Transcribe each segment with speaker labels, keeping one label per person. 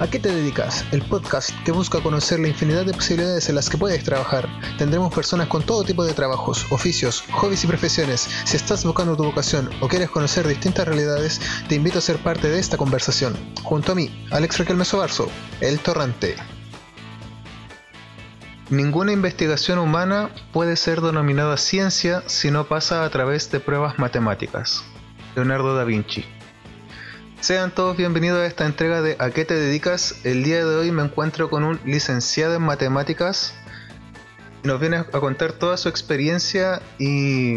Speaker 1: ¿A qué te dedicas? El podcast que busca conocer la infinidad de posibilidades en las que puedes trabajar. Tendremos personas con todo tipo de trabajos, oficios, hobbies y profesiones. Si estás buscando tu vocación o quieres conocer distintas realidades, te invito a ser parte de esta conversación. Junto a mí, Alex Raquel Mesobarzo, El Torrante. Ninguna investigación humana puede ser denominada ciencia si no pasa a través de pruebas matemáticas. Leonardo da Vinci. Sean todos bienvenidos a esta entrega de ¿A qué te dedicas? El día de hoy me encuentro con un licenciado en matemáticas. Nos viene a contar toda su experiencia y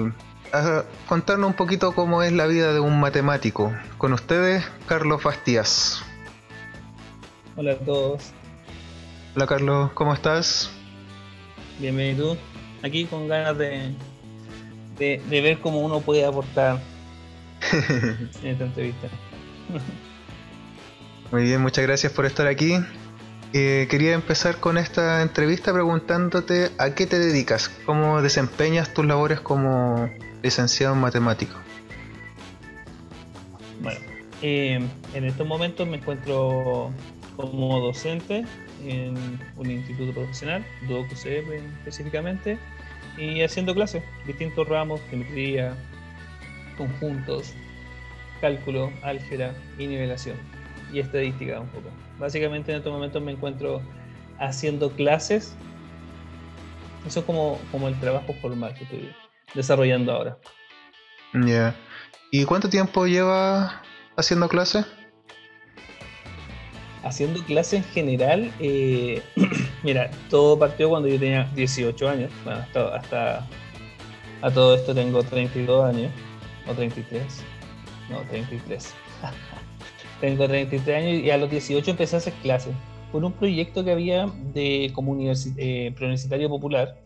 Speaker 1: a contarnos un poquito cómo es la vida de un matemático. Con ustedes, Carlos Bastías.
Speaker 2: Hola a todos.
Speaker 1: Hola Carlos, ¿cómo estás?
Speaker 2: Bienvenido. Aquí con ganas de, de, de ver cómo uno puede aportar en esta entrevista.
Speaker 1: Muy bien, muchas gracias por estar aquí. Eh, quería empezar con esta entrevista preguntándote a qué te dedicas, cómo desempeñas tus labores como licenciado en matemático.
Speaker 2: Bueno, eh, en estos momentos me encuentro como docente en un instituto profesional, DOCUCEP específicamente, y haciendo clases, distintos ramos, geometría, conjuntos, cálculo, álgebra y nivelación y estadística un poco. Básicamente en estos momentos me encuentro haciendo clases. Eso es como, como el trabajo formal que estoy desarrollando ahora.
Speaker 1: Ya. ¿Y cuánto tiempo lleva haciendo clases?
Speaker 2: Haciendo clases en general, eh, mira, todo partió cuando yo tenía 18 años. Bueno, hasta, hasta a todo esto tengo 32 años, o 33 no, 33. Tengo 33 años y a los 18 empecé a hacer clases por un proyecto que había de como eh, preuniversitario popular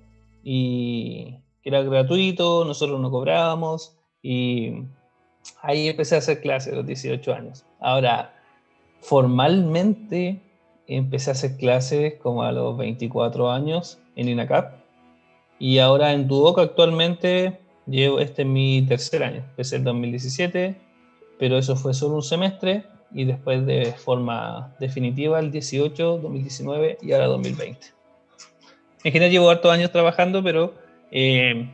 Speaker 2: y que era gratuito, nosotros no cobrábamos y ahí empecé a hacer clases a los 18 años. Ahora, formalmente empecé a hacer clases como a los 24 años en INACAP y ahora en Duoc actualmente llevo, este es mi tercer año, empecé en 2017 pero eso fue solo un semestre y después de forma definitiva el 18, 2019 y ahora 2020. En general llevo hartos años trabajando, pero eh,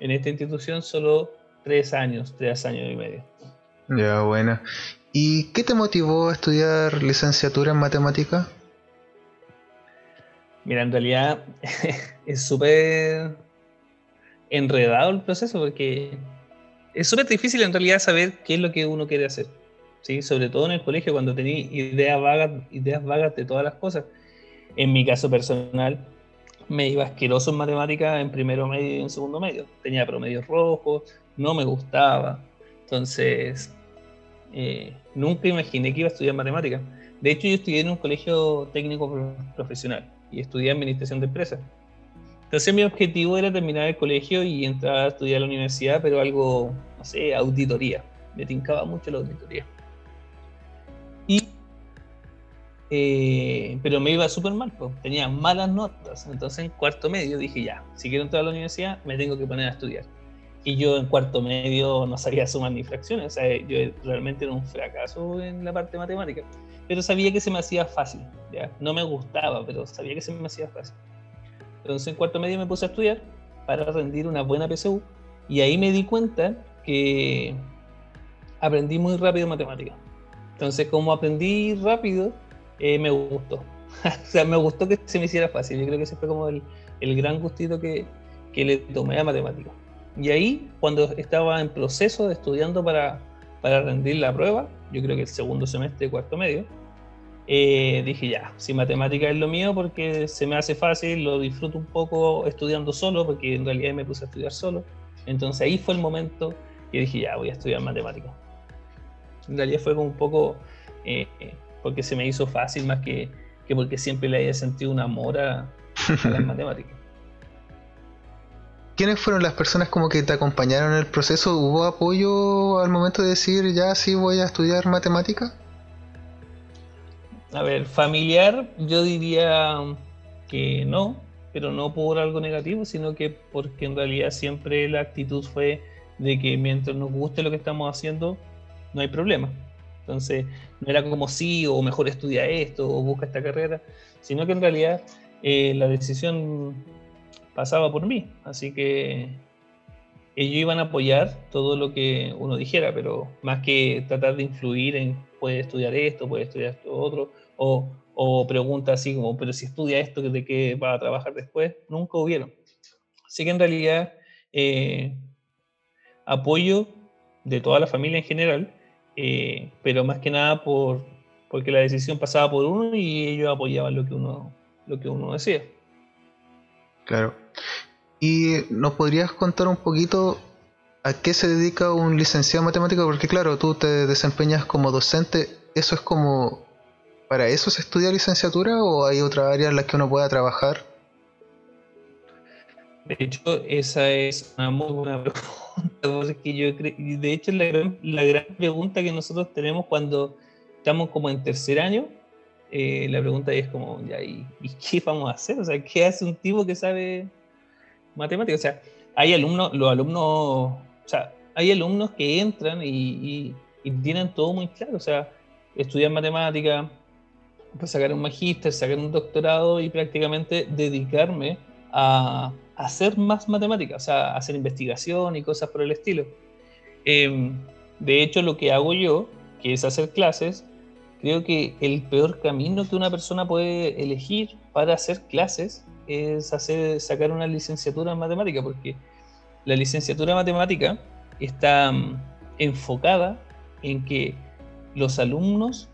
Speaker 2: en esta institución solo tres años, tres años y medio.
Speaker 1: Ya, buena. ¿Y qué te motivó a estudiar licenciatura en matemática?
Speaker 2: Mira, en realidad es súper enredado el proceso porque es súper difícil en realidad saber qué es lo que uno quiere hacer. ¿sí? Sobre todo en el colegio, cuando tenía ideas vagas, ideas vagas de todas las cosas. En mi caso personal, me iba asqueroso en matemáticas en primero medio y en segundo medio. Tenía promedios rojos, no me gustaba. Entonces, eh, nunca imaginé que iba a estudiar matemáticas. De hecho, yo estudié en un colegio técnico profesional y estudié administración de empresas. Entonces mi objetivo era terminar el colegio y entrar a estudiar a la universidad, pero algo, no sé, auditoría. Me tincaba mucho la auditoría. Y, eh, pero me iba súper mal, pues. tenía malas notas. Entonces en cuarto medio dije, ya, si quiero entrar a la universidad, me tengo que poner a estudiar. Y yo en cuarto medio no sabía sumar ni fracciones, o sea, yo realmente era un fracaso en la parte matemática. Pero sabía que se me hacía fácil, ¿ya? No me gustaba, pero sabía que se me hacía fácil. Entonces en cuarto medio me puse a estudiar para rendir una buena PSU y ahí me di cuenta que aprendí muy rápido matemáticas. Entonces como aprendí rápido, eh, me gustó. o sea, me gustó que se me hiciera fácil. Yo creo que ese fue como el, el gran gustito que, que, le tomé a matemáticas. Y ahí, cuando estaba en proceso de estudiando para, para rendir la prueba, yo creo que el segundo semestre cuarto medio, eh, dije ya, si matemática es lo mío porque se me hace fácil, lo disfruto un poco estudiando solo, porque en realidad me puse a estudiar solo. Entonces ahí fue el momento que dije ya, voy a estudiar matemática. En realidad fue como un poco eh, porque se me hizo fácil más que, que porque siempre le haya sentido un amor a, a las matemáticas.
Speaker 1: ¿Quiénes fueron las personas como que te acompañaron en el proceso? ¿Hubo apoyo al momento de decir ya sí voy a estudiar matemática?
Speaker 2: A ver, familiar, yo diría que no, pero no por algo negativo, sino que porque en realidad siempre la actitud fue de que mientras nos guste lo que estamos haciendo, no hay problema. Entonces, no era como sí, o mejor estudia esto, o busca esta carrera, sino que en realidad eh, la decisión pasaba por mí. Así que ellos iban a apoyar todo lo que uno dijera, pero más que tratar de influir en puede estudiar esto, puede estudiar esto otro, o, o preguntas así como, pero si estudia esto, ¿de qué va a trabajar después? Nunca hubieron. Así que en realidad eh, apoyo de toda la familia en general, eh, pero más que nada por, porque la decisión pasaba por uno y ellos apoyaban lo que uno, lo que uno decía.
Speaker 1: Claro. ¿Y nos podrías contar un poquito a qué se dedica un licenciado en matemática? Porque claro, tú te desempeñas como docente, ¿eso es como... ¿Para eso se estudia licenciatura o hay otra área en la que uno pueda trabajar?
Speaker 2: De hecho, esa es una muy buena pregunta, porque yo de hecho la gran, la gran pregunta que nosotros tenemos cuando estamos como en tercer año, eh, la pregunta es como, ya, ¿y, ¿y, qué vamos a hacer? O sea, ¿qué hace un tipo que sabe matemáticas. O sea, hay alumnos, los alumnos, o sea, hay alumnos que entran y, tienen todo muy claro. O sea, estudiar matemática, sacar un magíster, sacar un doctorado y prácticamente dedicarme a, hacer más matemáticas, o sea, hacer investigación y cosas por el estilo. Em, de hecho, lo que hago yo, que es hacer clases, creo que el peor camino que una persona puede elegir para hacer clases es hacer, sacar una licenciatura en matemática, porque la licenciatura en matemática está mm, enfocada en que los alumnos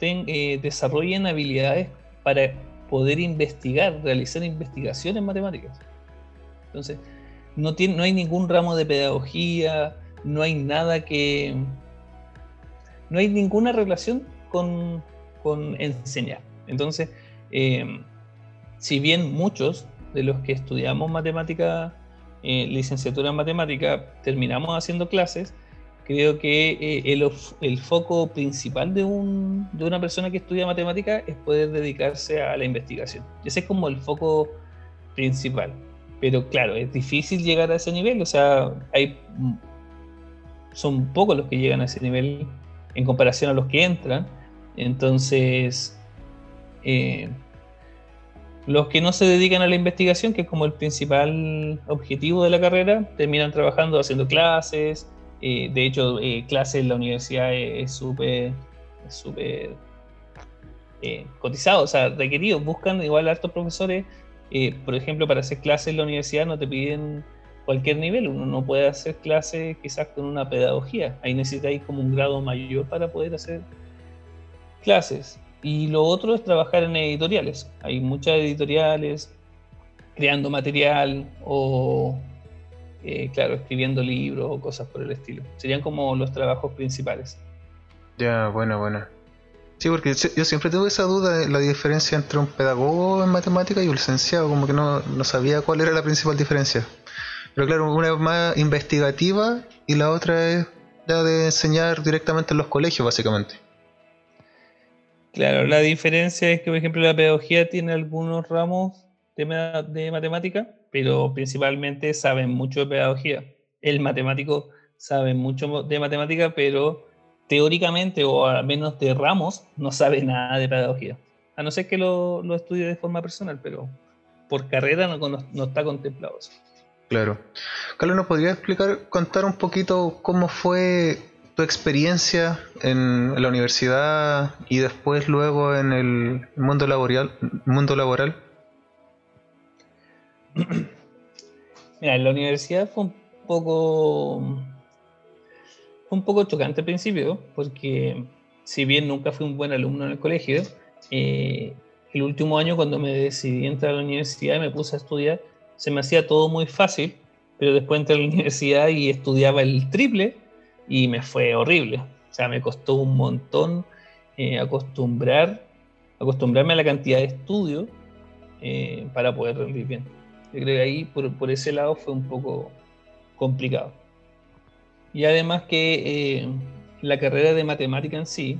Speaker 2: eh, desarrollen habilidades para poder investigar, realizar investigación en matemáticas. Entonces, no, hay ningún ramo de pedagogía, no hay nada que... No hay ninguna relación con, con enseñar. Entonces, eh, si bien muchos de los que estudiamos matemática, eh, licenciatura en matemática, terminamos haciendo clases, creo que eh, el, el, foco principal de, un, de, una persona que estudia matemática es poder dedicarse a la investigación. Ese es como el foco principal. Pero claro, es difícil llegar a ese nivel, o sea, hay, son pocos los que llegan a ese nivel en comparación a los que entran. Entonces, eh, los que no se dedican a la investigación, que es como el principal objetivo de la carrera, terminan trabajando haciendo clases. Eh, de hecho, eh, clases en la universidad es súper súper eh, cotizado, o sea, requerido. Buscan igual hartos profesores. por ejemplo, para hacer clases en la universidad no te piden cualquier nivel. Uno no puede hacer clases quizás con una pedagogía. Ahí necesitáis como un grado mayor para poder hacer clases. Y lo otro es trabajar en editoriales. Hay muchas editoriales creando material o, eh, claro, escribiendo libros o cosas por el estilo. Serían como los trabajos principales.
Speaker 1: Ya, bueno, bueno. Sí, porque yo siempre tuve esa duda de la diferencia entre un pedagogo en matemática y un licenciado, como que no, no sabía cuál era la principal diferencia. Pero claro, una es más investigativa y la otra es la de enseñar directamente en los colegios, básicamente.
Speaker 2: Claro, la diferencia es que, por ejemplo, la pedagogía tiene algunos ramos de, de matemática, pero principalmente saben mucho de pedagogía. El matemático sabe mucho de matemática, pero teóricamente o al menos de ramos no sabe nada de pedagogía. A no ser que lo, lo estudie de forma personal, pero por carrera no, no, está contemplado eso.
Speaker 1: Claro. Carlos, ¿nos podría explicar, contar un poquito cómo fue tu experiencia en la universidad y después luego en el mundo laboral? Mundo laboral?
Speaker 2: Mira, en la universidad fue un poco fue un poco chocante al principio, porque si bien nunca fui un buen alumno en el colegio, eh, el último año cuando me decidí entrar a la universidad y me puse a estudiar, se me hacía todo muy fácil, pero después entré a la universidad y estudiaba el triple y me fue horrible. O sea, me costó un montón eh, acostumbrar, acostumbrarme a la cantidad de estudio eh, para poder rendir bien. Yo creo que ahí por, por, ese lado fue un poco complicado. Y además que eh, la carrera de matemática en sí,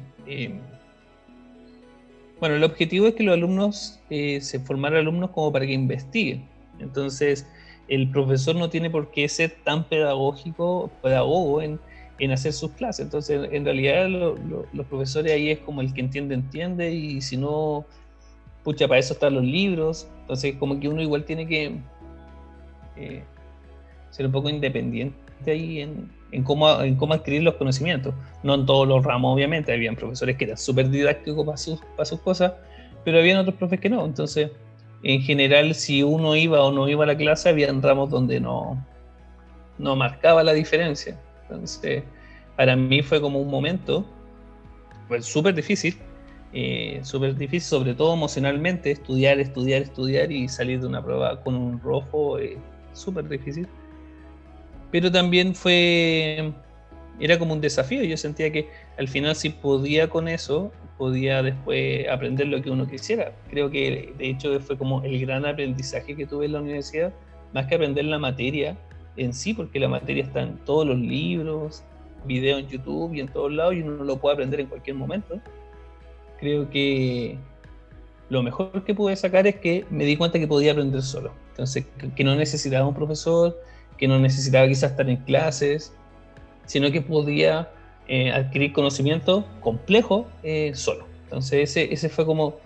Speaker 2: bueno, el objetivo es que los alumnos se formaran alumnos como para que investiguen. Entonces, el profesor no tiene por qué ser tan pedagógico, pedagogo en, en hacer sus clases. Entonces, en realidad, los profesores ahí es como el que entiende, entiende, y si no, pucha, para eso están los libros. Entonces, como que uno igual tiene que eh, ser un poco independiente ahí en, cómo, en adquirir los conocimientos. No en todos los ramos, obviamente, habían profesores que eran súper didácticos para sus, cosas, pero habían otros profes que no. Entonces, en general, si uno iba o no iba a la clase, habían ramos donde no, no marcaba la diferencia. Entonces, para mí fue como un momento, pues súper difícil, eh, súper difícil, sobre todo emocionalmente, estudiar, estudiar, estudiar y salir de una prueba con un rojo, eh, súper difícil. Pero también fue, era como un desafío, yo sentía que al final si podía con eso, podía después aprender lo que uno quisiera. Creo que de hecho fue como el gran aprendizaje que tuve en la universidad, más que aprender la materia, en sí, porque la materia está en todos los libros, videos en YouTube y en todos lados y uno lo puede aprender en cualquier momento. Creo que lo mejor que pude sacar es que me di cuenta que podía aprender solo. Entonces, que no necesitaba un profesor, que no necesitaba quizás estar en clases, sino que podía eh, adquirir conocimiento complejo eh, solo. Entonces, ese, ese fue como,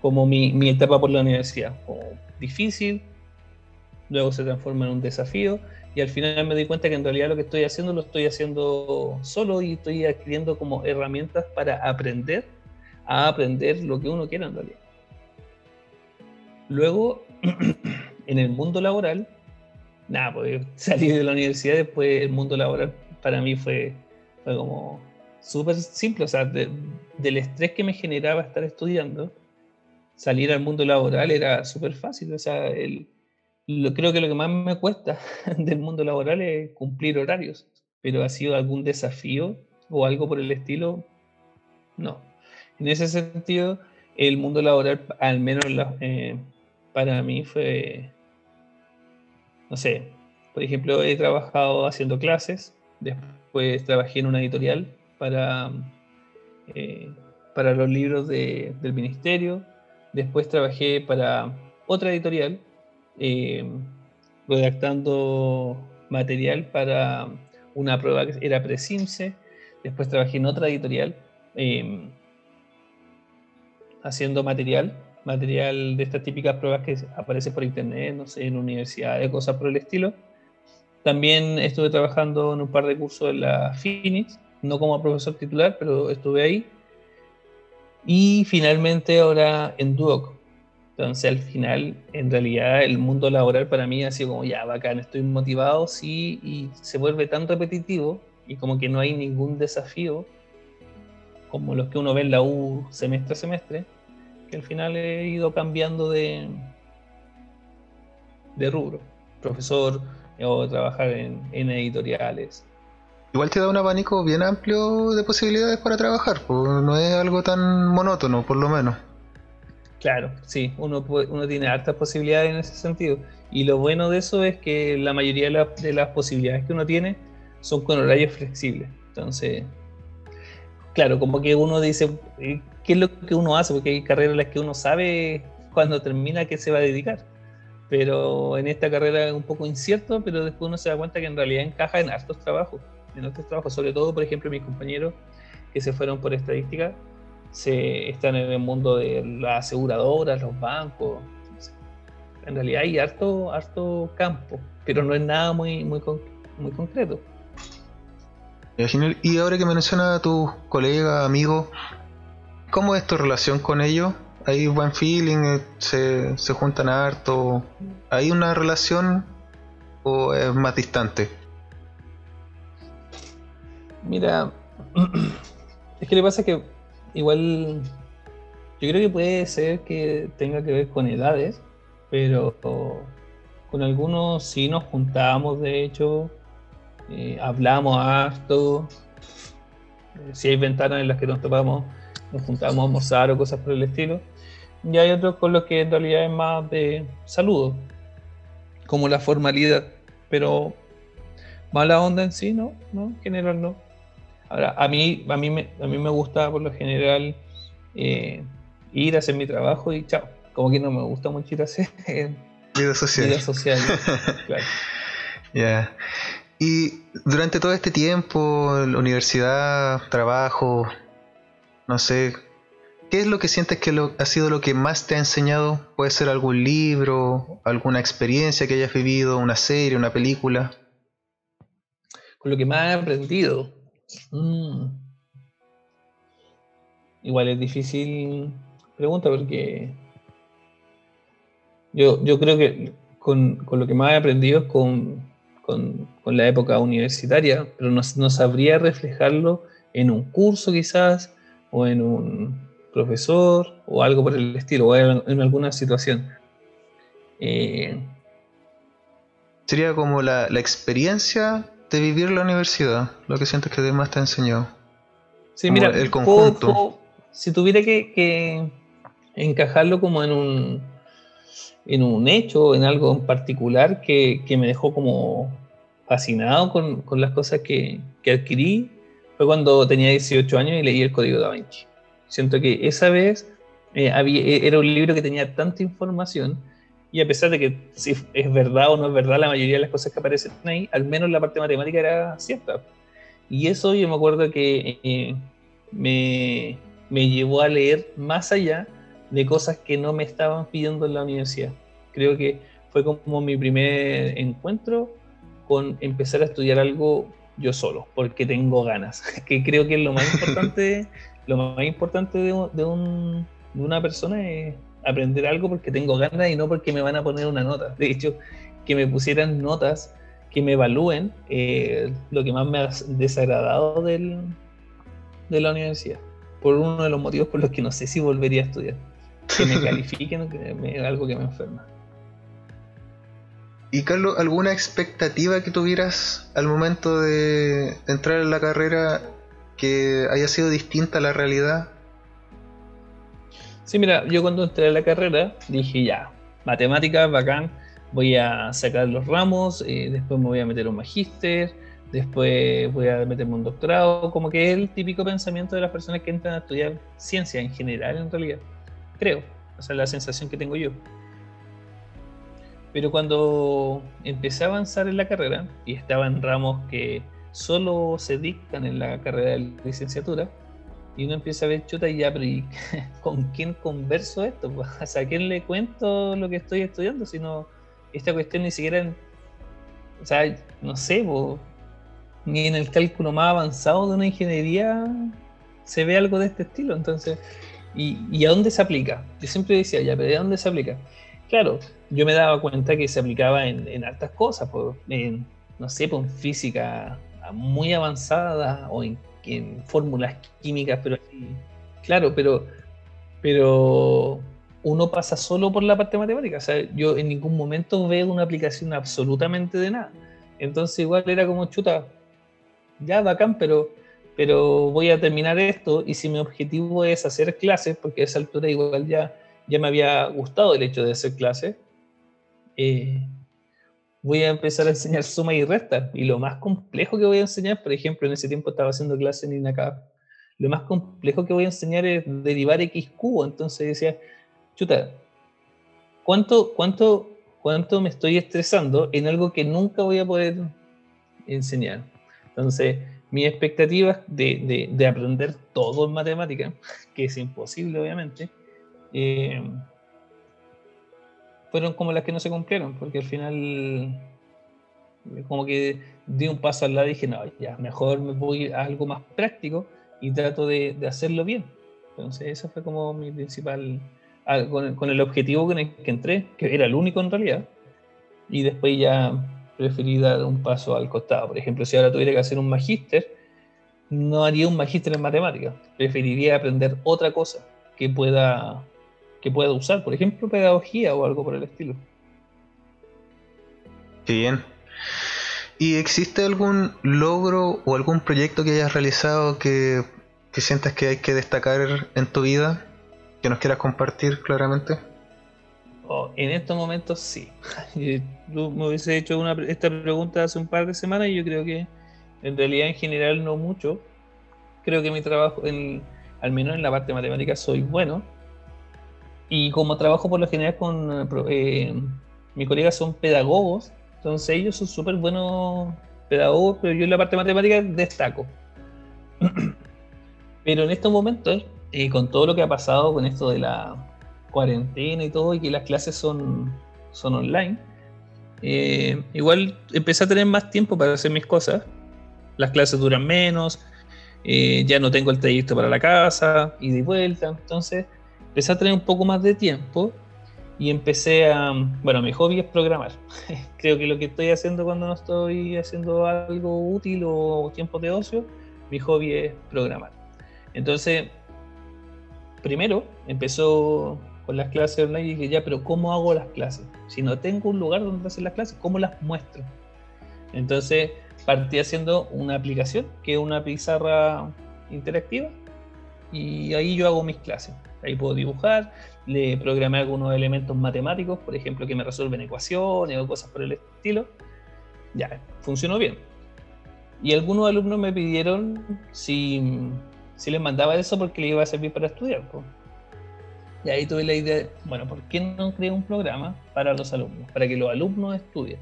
Speaker 2: como mi, mi etapa por la universidad. Como difícil, luego se transforma en un desafío y al final me di cuenta que en realidad lo que estoy haciendo lo estoy haciendo solo y estoy adquiriendo como herramientas para aprender a aprender lo que uno quiera en. Luego, en el mundo laboral, nada, pues salir de la universidad después el mundo laboral para mí fue, fue como súper simple, o sea, del estrés que me generaba estar estudiando, salir al mundo laboral era súper fácil, o sea, el, creo que lo que más me cuesta del mundo laboral es cumplir horarios, pero ha sido algún desafío o algo por el estilo, no. En ese sentido, el mundo laboral, al menos eh, para mí, fue, no sé, por ejemplo, he trabajado haciendo clases, después trabajé en una editorial para, eh, para los libros del ministerio, después trabajé para otra editorial eh, redactando material para una prueba que era Presimse. Después trabajé en otra editorial haciendo material, material de estas típicas pruebas que aparecen por internet, no sé, en universidades, cosas por el estilo. También estuve trabajando en un par de cursos en la Phoenix, no como profesor titular, pero estuve ahí. Y finalmente ahora en Duoc, entonces al final, en realidad, el mundo laboral para mí ha sido como, ya, bacán, estoy motivado, sí, y se vuelve tan repetitivo y como que no hay ningún desafío como los que uno ve en la U semestre a semestre, que al final he ido cambiando de, de rubro, profesor o trabajar en, en editoriales.
Speaker 1: Igual te da un abanico bien amplio de posibilidades para trabajar, pues no es algo tan monótono, por lo menos.
Speaker 2: Claro, sí, uno, uno tiene hartas posibilidades en ese sentido. Y lo bueno de eso es que la mayoría de, las posibilidades que uno tiene son con horarios flexibles. Entonces, claro, como que uno dice, eh, ¿qué es lo que uno hace? Porque hay carreras en las que uno sabe cuando termina qué se va a dedicar. Pero en esta carrera es un poco incierto, pero después uno se da cuenta que en realidad encaja en hartos trabajos. En otros trabajos, sobre todo, por ejemplo, mis compañeros que se fueron por estadística, se están en el mundo de las aseguradoras, los bancos. En realidad hay harto, harto campo, pero no es nada muy, muy, muy concreto.
Speaker 1: Y ahora que menciona a tus colegas, amigos, ¿cómo es tu relación con ellos? ¿Hay buen feeling? Eh, ¿Se, se juntan harto? ¿Hay una relación o es más distante?
Speaker 2: Mira, es que le pasa que igual yo creo que puede ser que tenga que ver con edades, pero con algunos sí nos juntamos, de hecho, eh, hablamos harto. Eh, si hay ventanas en las que nos topamos, nos juntamos a almorzar o cosas por el estilo. Y hay otros con los que en realidad es más de saludo, como la formalidad, pero mala onda en sí, ¿no? ¿No? En general no. Ahora, a mí, a mí, me, a mí me gusta por lo general eh, ir a hacer mi trabajo y chao. Como que no me gusta mucho ir a hacer
Speaker 1: vida social.
Speaker 2: Vida social,
Speaker 1: Ya. Y durante todo este tiempo, la universidad, trabajo, no sé, ¿qué es lo que sientes que lo, ha sido lo que más te ha enseñado? Puede ser algún libro, alguna experiencia que hayas vivido, una serie, una película.
Speaker 2: Con lo que más he aprendido. Mm. Igual es difícil pregunta porque yo, yo creo que con, con lo que más he aprendido es con, con, con la época universitaria, pero no, no, sabría reflejarlo en un curso quizás, o en un profesor, o algo por el estilo, o en, en alguna situación. Eh,
Speaker 1: Sería como la, la, experiencia de vivir la universidad, lo que sientes que más te enseñó.
Speaker 2: Sí, mira, el conjunto. si tuviera que, que encajarlo como en un en un hecho, en algo en particular que, que me dejó como fascinado con, con las cosas que, que, adquirí, fue cuando tenía 18 años y leí el Código da Vinci. Siento que esa vez eh, había, e, era un libro que tenía tanta información y a pesar de que si es verdad o no es verdad la mayoría de las cosas que aparecen ahí, al menos la parte matemática era cierta. Y eso yo me acuerdo que eh, me, me llevó a leer más allá de cosas que no me estaban pidiendo en la universidad. Creo que fue como mi primer encuentro con empezar a estudiar algo yo solo, porque tengo ganas, que creo que es lo más importante, lo más importante de, de, un, de una persona es aprender algo porque tengo ganas y no porque me van a poner una nota. De hecho, que me pusieran notas que me evalúen, eh, lo que más me ha desagradado del, de la universidad, por uno de los motivos por los que no sé si volvería a estudiar que me califiquen es algo que me enferma.
Speaker 1: ¿Y Carlos, alguna expectativa que tuvieras al momento de entrar en la carrera que haya sido distinta a la realidad?
Speaker 2: Sí, mira, yo cuando entré a la carrera dije ya, matemáticas, bacán, voy a sacar los ramos, eh, después me voy a meter un magíster, después voy a meterme un doctorado, como que es el típico pensamiento de las personas que entran a estudiar ciencia en general en realidad creo, o sea, la sensación que tengo yo. Pero cuando empecé a avanzar en la carrera y estaba en ramos que solo se dictan en la carrera de licenciatura, y uno empieza a ver chuta y ya, pero ¿con quién converso esto? O sea, ¿a quién le cuento lo que estoy estudiando? Si no, esta cuestión ni siquiera, o sea, no sé, ni en el cálculo más avanzado de una ingeniería se ve algo de este estilo. Entonces, ¿Y, a dónde se aplica? Yo siempre decía, ya, pero ¿de dónde se aplica? Claro, yo me daba cuenta que se aplicaba en, en altas cosas, en, no sé, en física muy avanzada o en, en fórmulas químicas, pero claro, pero, pero uno pasa solo por la parte matemática. O sea, yo en ningún momento veo una aplicación absolutamente de nada. Entonces igual era como chuta, ya bacán, pero pero voy a terminar esto y si mi objetivo es hacer clases, porque a esa altura igual ya, ya me había gustado el hecho de hacer clases, eh, voy a empezar a enseñar suma y resta. Y lo más complejo que voy a enseñar, por ejemplo, en ese tiempo estaba haciendo clases en INACAP, lo más complejo que voy a enseñar es derivar X cubo. Entonces decía, chuta, ¿cuánto, cuánto, cuánto me estoy estresando en algo que nunca voy a poder enseñar? Entonces, mi expectativa de, de, de, aprender todo en matemática, que es imposible obviamente, eh, fueron como las que no se cumplieron, porque al final como que di un paso al lado y dije, no, ya, mejor me voy a algo más práctico y trato de, de hacerlo bien. Entonces eso fue como mi principal, ah, con, con el objetivo con el que entré, que era el único en realidad, y después ya preferí dar un paso al costado. Por ejemplo, si ahora tuviera que hacer un magíster, no haría un magíster en matemáticas. Preferiría aprender otra cosa que pueda, que pueda usar, por ejemplo, pedagogía o algo por el estilo.
Speaker 1: Qué bien. ¿Y existe algún logro o algún proyecto que hayas realizado que, que sientas que hay que destacar en tu vida? Que nos quieras compartir claramente.
Speaker 2: Oh, en estos momentos sí. Tú me hubiese hecho una, esta pregunta hace un par de semanas y yo creo que en realidad en general no mucho. Creo que mi trabajo, en, al menos en la parte matemática, soy bueno. Y como trabajo por lo general con eh, mis colegas son pedagogos, entonces ellos son súper buenos pedagogos, pero yo en la parte de matemática destaco. pero en estos momentos, eh, con todo lo que ha pasado con esto de la cuarentena y todo, y que las clases son, son online, eh, igual empecé a tener más tiempo para hacer mis cosas. Las clases duran menos, eh, ya no tengo el trayecto para la casa, y de vuelta. Entonces empecé a tener un poco más de tiempo y empecé a. Bueno, mi hobby es programar. Creo que lo que estoy haciendo cuando no estoy haciendo algo útil o tiempo de ocio, mi hobby es programar. Entonces, primero empezó con las clases online y dije, ya, pero ¿cómo hago las clases? Si no tengo un lugar donde hacer las clases, ¿cómo las muestro? Entonces, partí haciendo una aplicación que es una pizarra interactiva y ahí yo hago mis clases. Ahí puedo dibujar, le programé algunos elementos matemáticos, por ejemplo, que me resuelven ecuaciones o cosas por el estilo. Ya, funcionó bien. Y algunos alumnos me pidieron si, si les mandaba eso porque le iba a servir para estudiar. Y ahí tuve la idea, bueno, ¿por qué no creé un programa para los alumnos? Para que los alumnos estudien.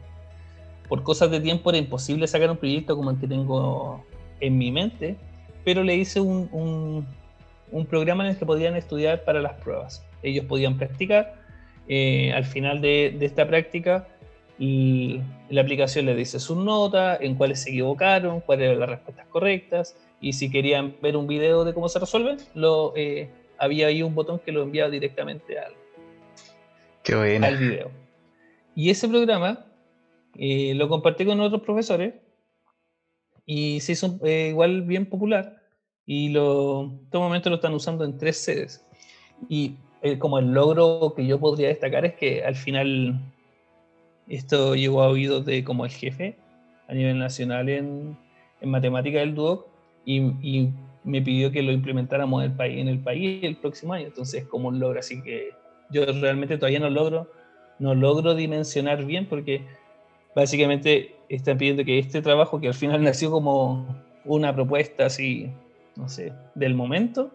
Speaker 2: Por cosas de tiempo era imposible sacar un proyecto como el que tengo en mi mente, pero le hice un, programa en el que podían estudiar para las pruebas. Ellos podían practicar. Eh, al final de, de, esta práctica, y la aplicación les dice sus notas, en cuáles se equivocaron, cuáles eran las respuestas correctas, y si querían ver un video de cómo se resuelven, lo, eh, había ahí un botón que lo enviaba directamente al, al video. Y ese programa eh, lo compartí con otros profesores y se hizo eh, igual bien popular y lo, en este momento lo están usando en tres sedes. Y eh, como el logro que yo podría destacar es que al final esto llegó a oídos de como el jefe a nivel nacional en, en matemática del DUOC y, y me pidió que lo implementáramos en el país, en el país el próximo año. Entonces, como un logro, así que yo realmente todavía no logro, no logro dimensionar bien porque básicamente están pidiendo que este trabajo, que al final nació como una propuesta así, no sé, del momento,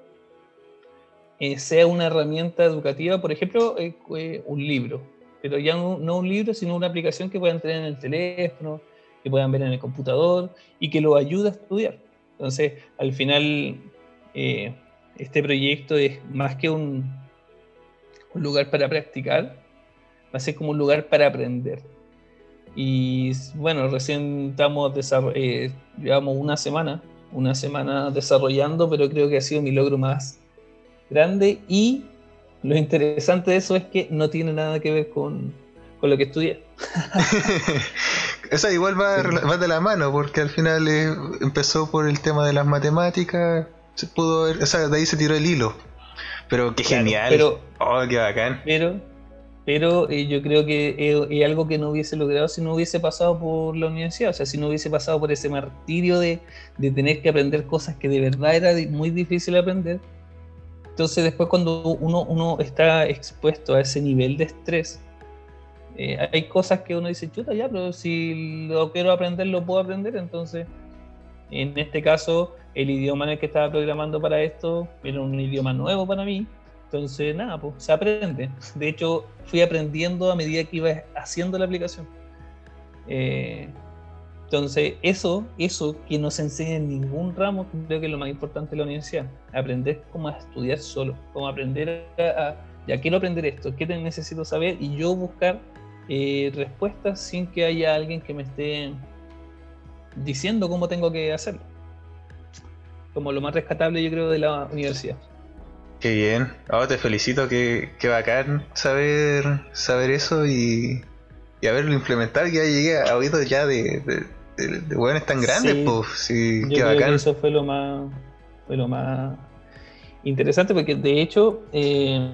Speaker 2: eh, sea una herramienta educativa, por ejemplo, eh, eh, un libro, pero ya no, un libro, sino una aplicación que puedan tener en el teléfono, que puedan ver en el computador y que lo ayude a estudiar. Entonces, al final, este proyecto es más que un, un, lugar para practicar, va a ser como un lugar para aprender. Y bueno, recién estamos eh, llevamos una semana, una semana desarrollando, pero creo que ha sido mi logro más grande. Y lo interesante de eso es que no tiene nada que ver con, con lo que estudié.
Speaker 1: Esa igual va, de la mano, porque al final eh, empezó por el tema de las matemáticas, se pudo ver, o sea, de ahí se tiró el hilo. Pero qué genial,
Speaker 2: pero,
Speaker 1: oh, qué bacán.
Speaker 2: Pero, pero eh, yo creo que es, algo que no hubiese logrado si no hubiese pasado por la universidad, o sea, si no hubiese pasado por ese martirio de, de tener que aprender cosas que de verdad era muy difícil aprender. Entonces después cuando uno, uno está expuesto a ese nivel de estrés, eh, hay cosas que uno dice, chuta, ya, pero si lo quiero aprender, lo puedo aprender. Entonces, en este caso, el idioma en el que estaba programando para esto era un idioma nuevo para mí. Entonces, nada, pues se aprende. De hecho, fui aprendiendo a medida que iba haciendo la aplicación. Eh, entonces, eso, eso que no se enseña en ningún ramo, creo que es lo más importante de la universidad. Aprender cómo estudiar solo, cómo aprender a, ya quiero aprender esto, qué necesito saber y yo buscar eh, respuestas sin que haya alguien que me esté diciendo cómo tengo que hacerlo. Como lo más rescatable, yo creo, de la universidad.
Speaker 1: Qué bien. Ahora te felicito, que, que bacán saber, saber eso y, y haberlo implementado. Ya llegué a oídos ya de, de, de, tan grandes, pues. Sí,
Speaker 2: qué bacán. eso fue lo más, fue lo más interesante porque de hecho, eh,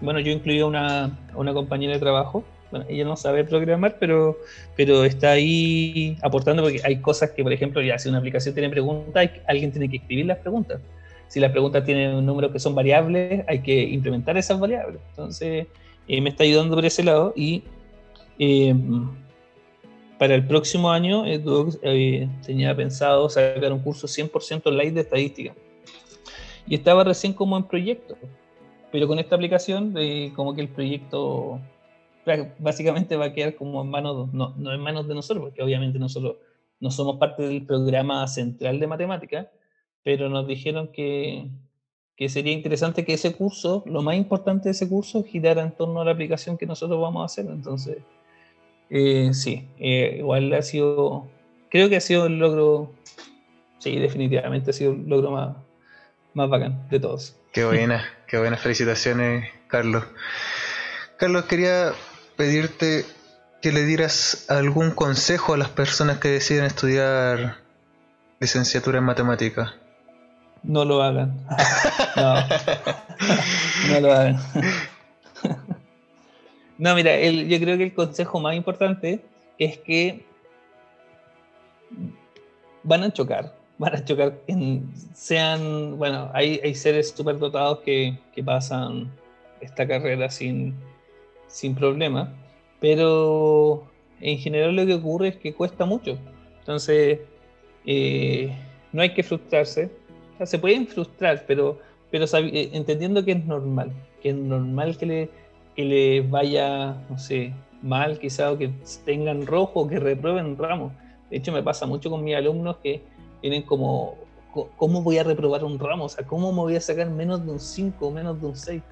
Speaker 2: bueno, yo incluí a una, una compañera de trabajo bueno, ella no sabe programar, pero, pero está ahí aportando porque hay cosas que, por ejemplo, ya si una aplicación tiene preguntas, alguien tiene que escribir las preguntas. Si las preguntas tienen un número que son variables, hay que implementar esas variables. Entonces, eh, me está ayudando por ese lado y eh, para el próximo año eh, tenía pensado sacar un curso 100% online de estadística. Y estaba recién como en proyecto, pero con esta aplicación, como que el proyecto básicamente va a quedar como en manos, no, no en manos de nosotros, porque obviamente nosotros no somos parte del programa central de matemática, pero nos dijeron que, que sería interesante que ese curso, lo más importante de ese curso, girara en torno a la aplicación que nosotros vamos a hacer. Entonces, eh, sí, eh, igual ha sido, creo que ha sido el logro, sí, definitivamente ha sido el logro más, más bacán de todos.
Speaker 1: Qué buena, qué buenas felicitaciones, Carlos. Carlos, quería pedirte que le dieras algún consejo a las personas que deciden estudiar licenciatura en matemáticas.
Speaker 2: No lo hagan. no. no lo hagan. no, mira, yo creo que el consejo más importante es que van a chocar. Van a chocar. En, sean, bueno, hay, hay seres superdotados que, que pasan esta carrera sin, sin problema, pero en general lo que ocurre es que cuesta mucho. Entonces, eh, no hay que frustrarse se pueden frustrar, pero, pero eh, entendiendo que es normal, que es normal que le, que le vaya, no sé, mal quizá, o que tengan rojo, o que reprueben ramos. De hecho, me pasa mucho con mis alumnos que tienen como, ¿cómo voy a reprobar un ramo? O sea, ¿cómo me voy a sacar menos de un 5 o menos de un 6?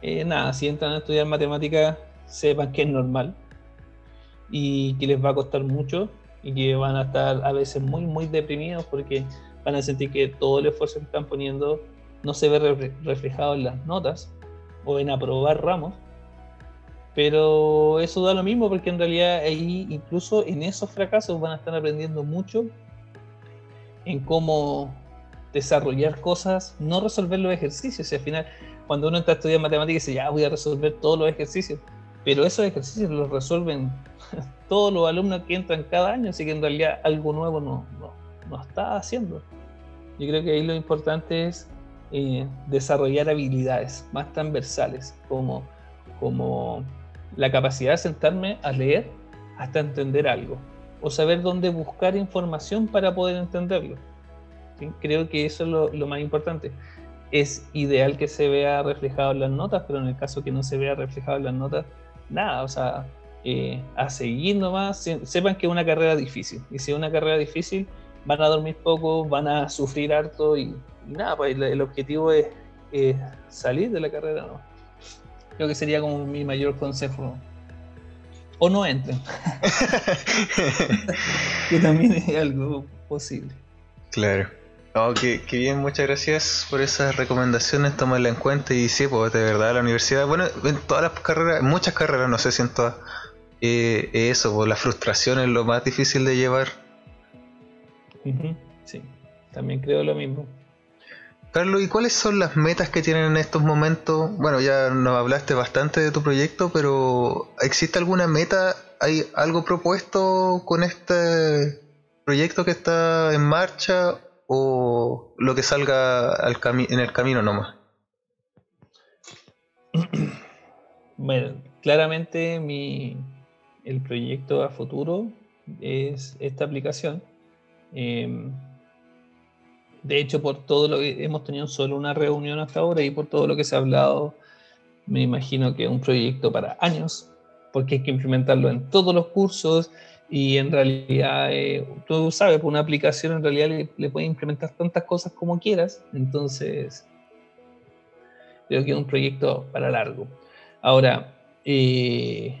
Speaker 2: Eh, nada, si entran a estudiar matemáticas, sepan que es normal y que les va a costar mucho y que van a estar a veces muy, muy deprimidos porque van a sentir que todo el esfuerzo que están poniendo no se ve reflejado en las notas o en aprobar ramos. Pero eso da lo mismo porque en realidad ahí incluso en esos fracasos van a estar aprendiendo mucho en cómo desarrollar cosas, no resolver los ejercicios. Y al final, cuando uno está estudiando matemáticas, dice, ya voy a resolver todos los ejercicios. Pero esos ejercicios los resuelven todos los alumnos que entran cada año, así que en realidad algo nuevo no, no, no está haciendo. Yo creo que ahí lo importante es eh, desarrollar habilidades más transversales, como, como la capacidad de sentarme a leer hasta entender algo, o saber dónde buscar información para poder entenderlo. Creo que eso es lo, lo, más importante. Es ideal que se vea reflejado en las notas, pero en el caso que no se vea reflejado en las notas, nada, o sea, eh, a seguir nomás, sepan que es una carrera difícil. Y si es una carrera difícil, van a dormir poco, van a sufrir harto y, nada, pues el, objetivo es, salir de la carrera, ¿no? Creo que sería como mi mayor consejo. O no entren. que también es algo posible.
Speaker 1: Claro. Oh, qué, bien, muchas gracias por esas recomendaciones, tomarla en cuenta y sí, pues de verdad la universidad, bueno, en todas las carreras, en muchas carreras, no sé si en todas, eh, eso, pues la frustración es lo más difícil de llevar
Speaker 2: Sí, también creo lo mismo.
Speaker 1: Carlos, ¿y cuáles son las metas que tienen en estos momentos? Bueno, ya nos hablaste bastante de tu proyecto, pero ¿existe alguna meta? ¿Hay algo propuesto con este proyecto que está en marcha o lo que salga al en el camino nomás?
Speaker 2: Bueno, claramente mi, el proyecto a futuro es esta aplicación Em, de hecho, por todo lo que hemos tenido solo una reunión hasta ahora y por todo lo que se ha hablado, me imagino que es un proyecto para años, porque hay que implementarlo en todos los cursos y en realidad, eh, tú sabes, por una aplicación en realidad le, puedes implementar tantas cosas como quieras, entonces creo que es un proyecto para largo. Ahora, eh,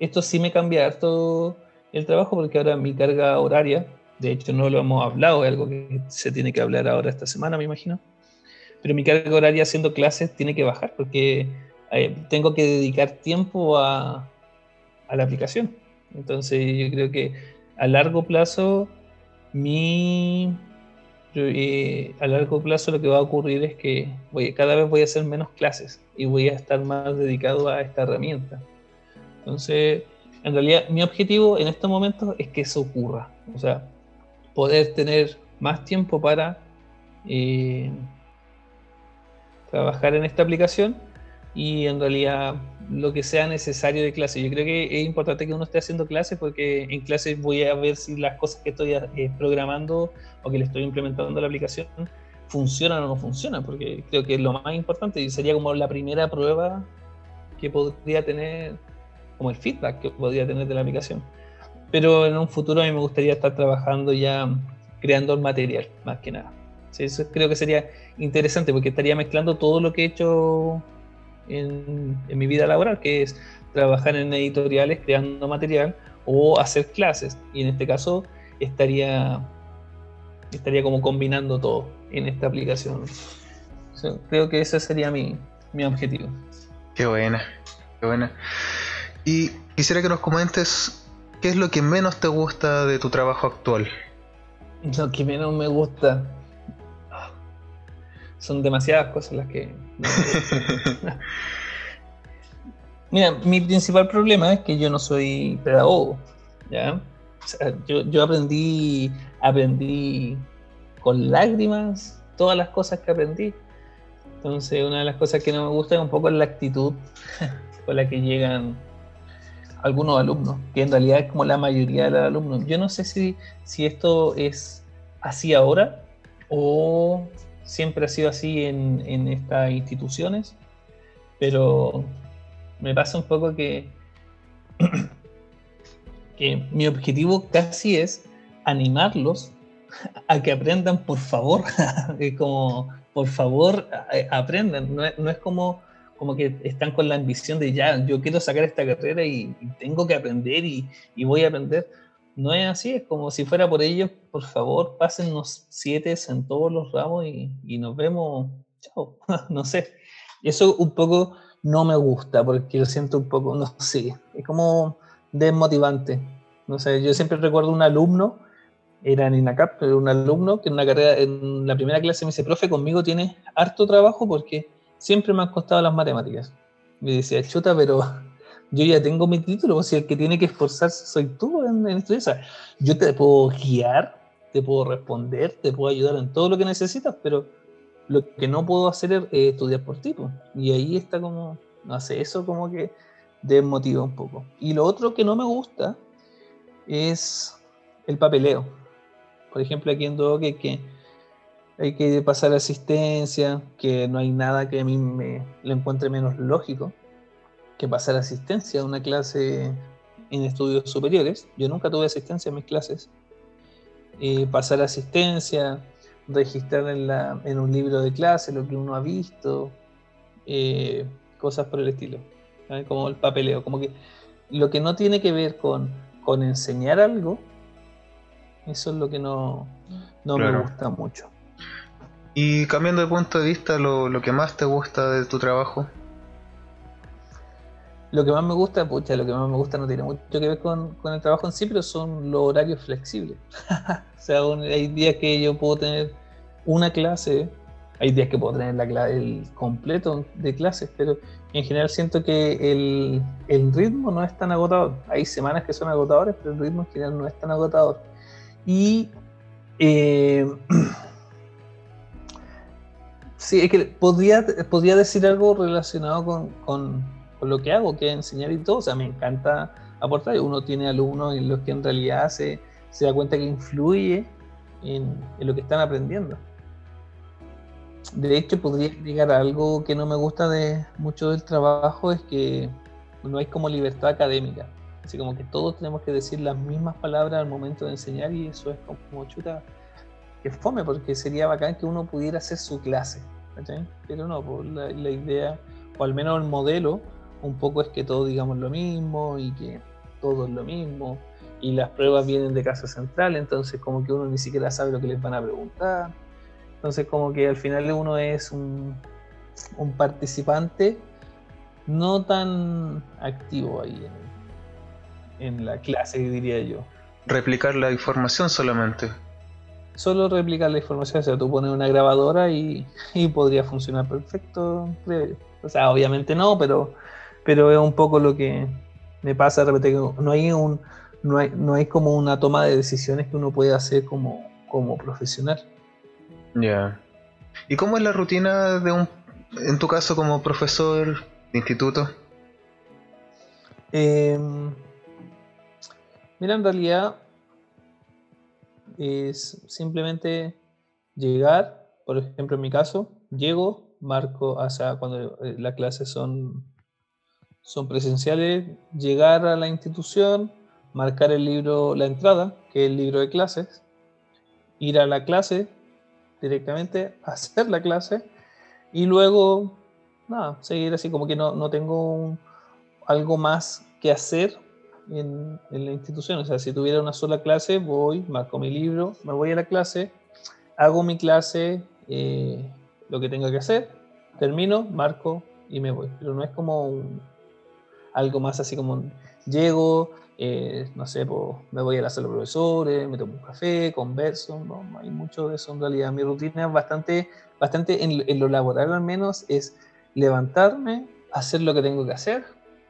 Speaker 2: esto sí me cambia harto el trabajo porque ahora mi carga horaria, de hecho no lo hemos hablado, es algo que se tiene que hablar ahora esta semana, me imagino, pero mi carga horaria haciendo clases tiene que bajar porque eh, tengo que dedicar tiempo a, a, la aplicación. Entonces yo creo que a largo plazo mi... Eh, a largo plazo lo que va a ocurrir es que voy, cada vez voy a hacer menos clases y voy a estar más dedicado a esta herramienta. Entonces, en realidad mi objetivo en estos momentos es que eso ocurra. O sea, poder tener más tiempo para eh, trabajar en esta aplicación y en realidad lo que sea necesario de clase. Yo creo que es importante que uno esté haciendo clases porque en clases voy a ver si las cosas que estoy eh, programando o que le estoy implementando a la aplicación funcionan o no funcionan, porque creo que es lo más importante y sería como la primera prueba que podría tener como el feedback que podría tener de la aplicación. pero en un futuro a mí me gustaría estar trabajando ya creando el material, más que nada. eso creo que sería interesante porque estaría mezclando todo lo que he hecho en, en mi vida laboral, que es trabajar en editoriales creando material o hacer clases. Y en este caso estaría, estaría como combinando todo en esta aplicación. creo que ese sería mi, mi objetivo.
Speaker 1: Qué buena, qué buena. Y quisiera que nos comentes qué es lo que menos te gusta de tu trabajo actual.
Speaker 2: Lo que menos me gusta. Son demasiadas cosas las que. Mira, mi principal problema es que yo no soy pedagogo. ¿ya? yo, aprendí, aprendí con lágrimas todas las cosas que aprendí. Entonces, una de las cosas que no me gusta es un poco la actitud con la que llegan algunos alumnos, que en realidad es como la mayoría de los alumnos. Yo no sé si, si esto es así ahora o siempre ha sido así en, en estas instituciones, pero me pasa un poco que, que mi objetivo casi es animarlos a que aprendan, por favor, como, por favor, aprendan. No es, como, como que están con la ambición de ya, yo quiero sacar esta carrera y, tengo que aprender y, voy a aprender. No es así, es como si fuera por ellos, por favor, pásennos siete en todos los ramos y, y nos vemos. Chao, no sé. Eso un poco no me gusta porque lo siento un poco, no sé, es como desmotivante. No sé, yo siempre recuerdo un alumno, era en INACAP, pero un alumno que en una carrera, en la primera clase me dice, profe, conmigo tiene harto trabajo porque siempre me han costado las matemáticas. Me decía, chuta, pero yo ya tengo mi título, o sea, el que tiene que esforzarse soy tú en, en esto. yo te puedo guiar, te puedo responder, te puedo ayudar en todo lo que necesitas, pero lo que no puedo hacer es estudiar por tipo. Y ahí está como, no sé, eso como que desmotiva un poco. Y lo otro que no me gusta es el papeleo. Por ejemplo, aquí en Doge que hay que pasar asistencia, que no hay nada que a mí me le encuentre menos lógico que pasar asistencia a una clase en estudios superiores. Yo nunca tuve asistencia en mis clases. Eh, pasar asistencia, registrar en, la, en un libro de clase lo que uno ha visto, eh, cosas por el estilo, como el papeleo, como que lo que no tiene que ver con, con enseñar algo, eso es lo que no, no me gusta mucho.
Speaker 1: Y cambiando de punto de vista, lo, lo, que más te gusta de tu trabajo.
Speaker 2: Lo que más me gusta, pucha, lo que más me gusta no tiene mucho que ver con, con el trabajo en sí, pero son los horarios flexibles. o sea, hay días que yo puedo tener una clase, hay días que puedo tener la el completo de clases, pero en general siento que el, el, ritmo no es tan agotador. Hay semanas que son agotadores, pero el ritmo en general no es tan agotador. Y eh, sí, es que podría, podría decir algo relacionado con, con, lo que hago, que es enseñar y todo. O sea, me encanta aportar. Uno tiene alumnos en los que en realidad se, se da cuenta que influye en, en lo que están aprendiendo. De hecho, podría explicar algo que no me gusta de mucho del trabajo, es que no hay como libertad académica. Así como que todos tenemos que decir las mismas palabras al momento de enseñar y eso es como chuta que fome, porque sería bacán que uno pudiera hacer su clase. Pero no, pues, la, idea, o al menos el modelo, un poco es que todos digamos lo mismo y que todo es lo mismo. Y las pruebas vienen de casa central, entonces como que uno ni siquiera sabe lo que les van a preguntar entonces como que al final uno es un, participante no tan activo ahí en, la clase, diría yo.
Speaker 1: Replicar la información solamente.
Speaker 2: Solo replicar la información, o sea, tú pones una grabadora y, podría funcionar perfecto, O sea, obviamente no, pero, pero es un poco lo que me pasa de repente, no hay un, no hay, no hay como una toma de decisiones que uno puede hacer como, como profesional.
Speaker 1: Ya. ¿Y cómo es la rutina de un, en tu caso como profesor de instituto?
Speaker 2: Em, mira, en realidad es simplemente llegar, por ejemplo en mi caso, llego, marco, o sea, cuando eh, las clases son, son presenciales, llegar a la institución, marcar el libro, la entrada, que es el libro de clases, ir a la clase directamente, hacer la clase y luego, nada, seguir así como que no, no tengo algo más que hacer en, en, la institución. O sea, si tuviera una sola clase, voy, marco mi libro, me voy a la clase, hago mi clase, eh, lo que tenga que hacer, termino, marco y me voy. Pero no es como algo más así como llego, eh, no sé, pues, me voy a la sala de profesores, me tomo un café, converso, no, hay mucho de eso en realidad. Mi rutina es bastante, bastante en, lo laboral al menos, es levantarme, hacer lo que tengo que hacer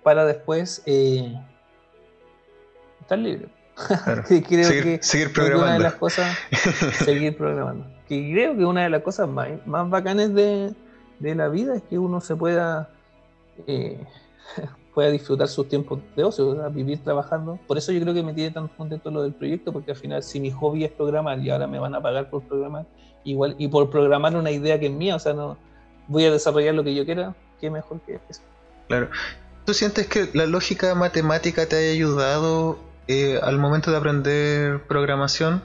Speaker 2: para después eh, estar libre.
Speaker 1: seguir, programando.
Speaker 2: una de las cosas, seguir programando. Que creo que una de las cosas más, más bacanes de, de la vida es que uno se pueda eh, pueda disfrutar sus tiempos de ocio, vivir trabajando. Por eso yo creo que me tiene tan contento lo del proyecto, porque al final si mi hobby es programar y ahora me van a pagar por programar, igual y por programar una idea que es mía, o sea, no voy a desarrollar lo que yo quiera, qué mejor que eso.
Speaker 1: Claro. ¿Tú sientes que la lógica matemática te haya ayudado eh, al momento de aprender programación?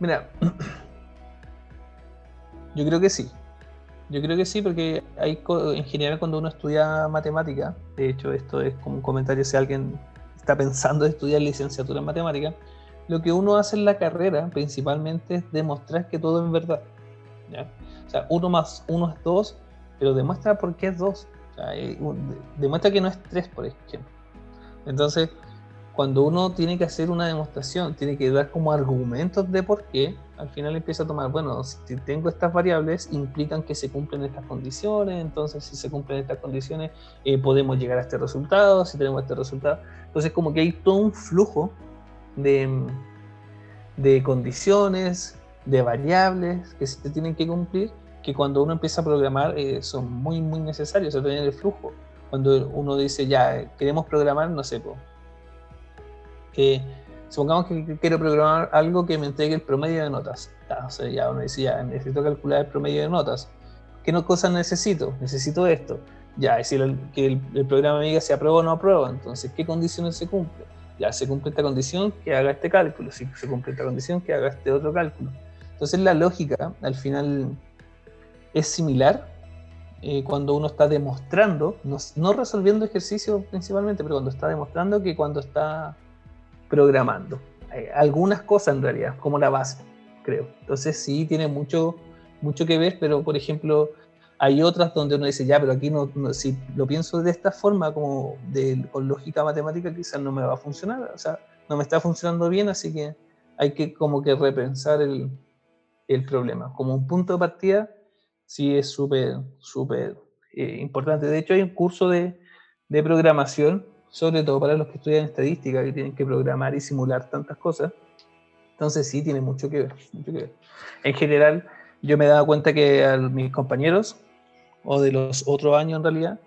Speaker 2: Mira, yo creo que sí. Yo creo que sí, porque hay en general cuando uno estudia matemática, de hecho esto es como un comentario si alguien está pensando en estudiar licenciatura en matemática, lo que uno hace en la carrera principalmente es demostrar que todo es verdad. O sea, uno más uno es dos, pero demuestra por qué es dos. Eh, demuestra que no es tres, por ejemplo. Entonces, cuando uno tiene que hacer una demostración, tiene que dar como argumentos de por qué, al final empieza a tomar, bueno, si tengo estas variables, implican que se cumplen estas condiciones, entonces si se cumplen estas condiciones, eh, podemos llegar a este resultado, si tenemos este resultado. Entonces como que hay todo un flujo de, de condiciones, de variables que se tienen que cumplir, que cuando uno empieza a programar eh, son muy, muy necesarios, o sea, tener el flujo. Cuando uno dice, ya, queremos programar, no sé, pues, supongamos que quiero programar algo que me entregue el promedio de notas. Ya, o sea, ya uno dice, ya, necesito calcular el promedio de notas. ¿Qué no, cosas necesito? Necesito esto. Ya, decir que el, programa me diga si aprueba o no aprueba. Entonces, ¿qué condiciones se cumplen? Ya, se cumple esta condición, que haga este cálculo. Si se cumple esta condición, que haga este otro cálculo. Entonces, la lógica, al final, es similar eh, cuando uno está demostrando, no, no resolviendo ejercicios principalmente, pero cuando está demostrando que cuando está programando. Eh, algunas cosas en realidad, como la base, creo. Entonces sí tiene mucho, mucho que ver, pero por ejemplo, hay otras donde uno dice, ya, pero aquí no, si lo pienso de esta forma, como de, con lógica matemática, quizás no me va a funcionar, o sea, no me está funcionando bien, así que hay que como que repensar el, el problema. Como un punto de partida, sí es súper, súper eh, importante. De hecho, hay un curso de, de programación sobre todo para los que estudian estadística, que tienen que programar y simular tantas cosas. Entonces sí, tiene mucho que ver. Mucho que ver. En general, yo me he dado cuenta que a mis compañeros, o de los otros años en realidad,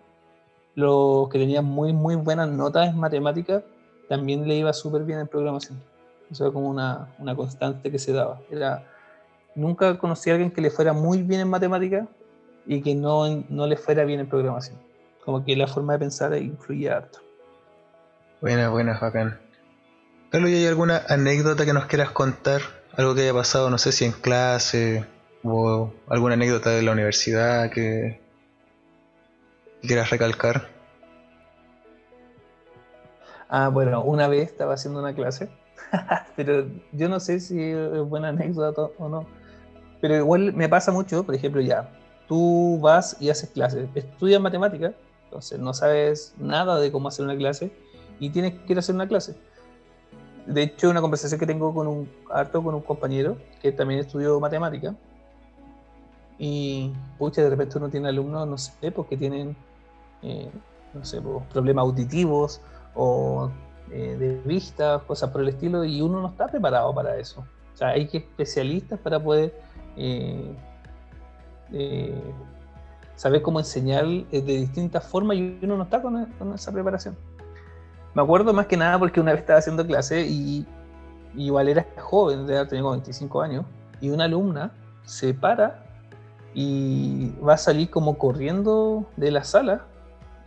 Speaker 2: los que tenían muy, muy buenas notas en matemáticas, también le iba súper bien en programación. Eso era como una, una, constante que se daba. Era, nunca conocí a alguien que le fuera muy bien en matemáticas y que no, no le fuera bien en programación. Como que la forma de pensar influía harto.
Speaker 1: Buena, buena, bacán. Carlos, ¿y hay alguna anécdota que nos quieras contar? Algo que haya pasado, no sé si en clase o alguna anécdota de la universidad que quieras recalcar.
Speaker 2: Ah, bueno, una vez estaba haciendo una clase, pero yo no sé si es buena anécdota o no. Pero igual me pasa mucho, por ejemplo, ya, tú vas y haces clases, estudias matemáticas, entonces no sabes nada de cómo hacer una clase y tienes que ir a hacer una clase. De hecho, una conversación que tengo con un harto con un compañero que también estudió matemática. Y, pucha, de repente uno tiene alumnos, no sé, porque tienen, eh, no sé, pues, problemas auditivos o eh, de vista, cosas por el estilo, y uno no está preparado para eso. O sea, hay que especialistas para poder eh, saber cómo enseñar de distintas formas y uno no está con esa preparación. Me acuerdo más que nada porque una vez estaba haciendo clase y, igual era joven, tenía 25 años, y una alumna se para y va a salir como corriendo de la sala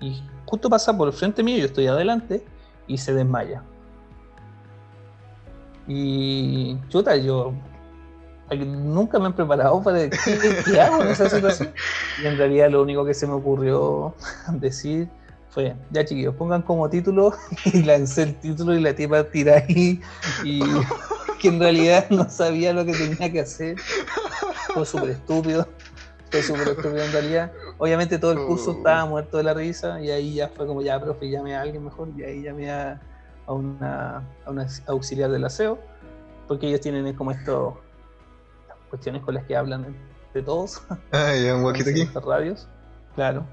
Speaker 2: y justo pasa por el frente mío, yo estoy adelante, y se desmaya. Y chuta, yo nunca me he preparado para qué, hago en esa situación. Y en realidad lo único que se me ocurrió decir fue, ya chiquillos, pongan como título y lancé el título y la tipa tira ahí y que en realidad no sabía lo que tenía que hacer. Fue súper estúpido. Fue súper estúpido en realidad. Obviamente todo el curso estaba muerto de la risa y ahí ya fue como, ya, profe, llame a alguien mejor y ahí llamé a, a una, a una auxiliar del aseo porque ellos tienen como esto cuestiones con las que hablan de todos.
Speaker 1: Ah, ya, un aquí.
Speaker 2: radios, claro.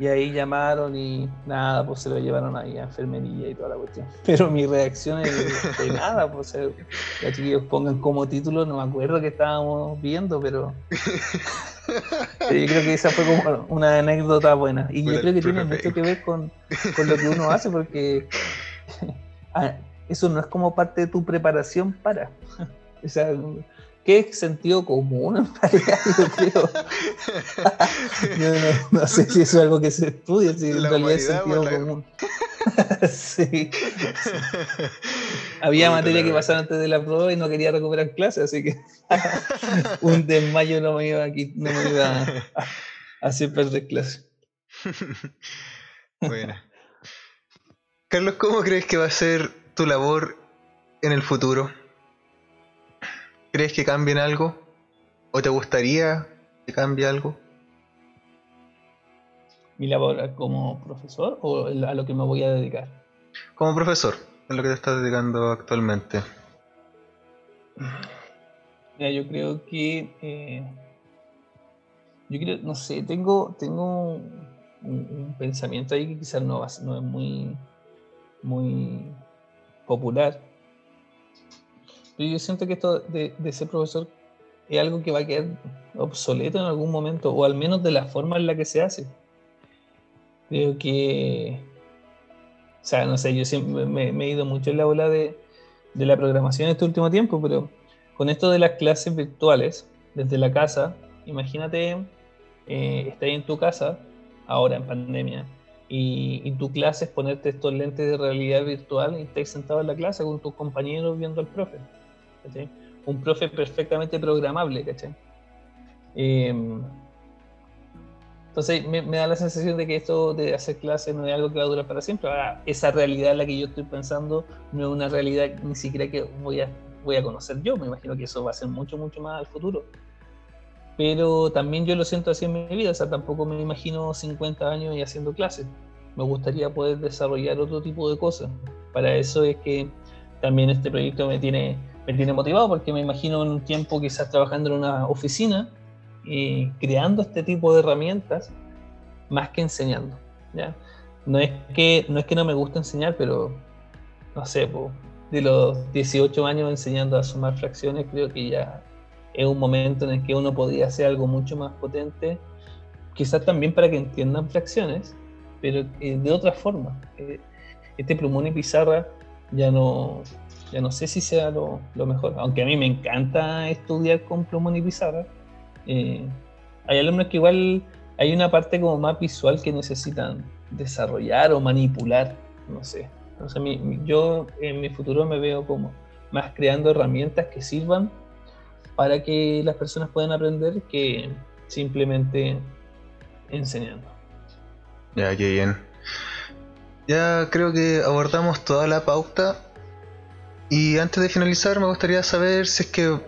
Speaker 2: Y ahí llamaron y nada, pues se lo llevaron ahí a enfermería y toda la cuestión. Pero mi reacción es de nada, pues ya chiquillos pongan como título, no me acuerdo que estábamos viendo, pero, yo creo que esa fue como una anécdota buena. Y yo creo que tiene mucho que ver con, con lo que uno hace, porque ah, eso no es como parte de tu preparación para. O sea, ¿Qué es sentido común en realidad? Yo no, sé si eso es algo que se estudia, si en realidad es sentido común. sí, Había materia que pasar antes de la prueba y no quería recuperar clases, así que un desmayo no me iba, aquí, no me iba a, hacer perder clases.
Speaker 1: Bueno. Carlos, ¿cómo crees que va a ser tu labor en el futuro? ¿Crees que cambien algo? ¿O te gustaría que cambie algo?
Speaker 2: ¿Mi labor como profesor o a lo que me voy a dedicar?
Speaker 1: Como profesor, a lo que te estás dedicando actualmente.
Speaker 2: Mira, yo creo que. Eh, yo creo, no sé, tengo, tengo un, pensamiento ahí que quizás no, no es muy, muy popular, yo siento que esto de, ser profesor es algo que va a quedar obsoleto en algún momento, o al menos de la forma en la que se hace. Creo que, o sea, no sé, yo siempre me, he ido mucho en la ola de, la programación este último tiempo, pero con esto de las clases virtuales, desde la casa, imagínate, eh, en tu casa, ahora en pandemia, y, tu clase es ponerte estos lentes de realidad virtual y estás sentado en la clase con tus compañeros viendo al profe. Un profe perfectamente programable, ¿cachai? Em, entonces me, da la sensación de que esto de hacer clases no es algo que va a durar para siempre. Ahora, esa realidad en la que yo estoy pensando no es una realidad ni siquiera que voy a, voy a conocer yo. Me imagino que eso va a ser mucho, mucho más al futuro. Pero también yo lo siento así en mi vida. O sea, tampoco me imagino 50 años y haciendo clases. Me gustaría poder desarrollar otro tipo de cosas. Para eso es que también este proyecto me tiene me tiene motivado porque me imagino en un tiempo quizás trabajando en una oficina y creando este tipo de herramientas más que enseñando. ¿ya? No, es que, no es que no me guste enseñar, pero no sé, de los 18 años enseñando a sumar fracciones, creo que ya es un momento en el que uno podría hacer algo mucho más potente, quizás también para que entiendan fracciones, pero eh, de otra forma. Eh, este plumón y pizarra ya no, ya no sé si sea lo, mejor, aunque a mí me encanta estudiar con plumón y pizarra. Eh, hay alumnos que igual hay una parte como más visual que necesitan desarrollar o manipular, no sé. Entonces, yo en mi futuro me veo como más creando herramientas que sirvan para que las personas puedan aprender que simplemente enseñando.
Speaker 1: Ya, qué bien. Ya creo que abordamos toda la pauta y antes de finalizar, me gustaría saber si es que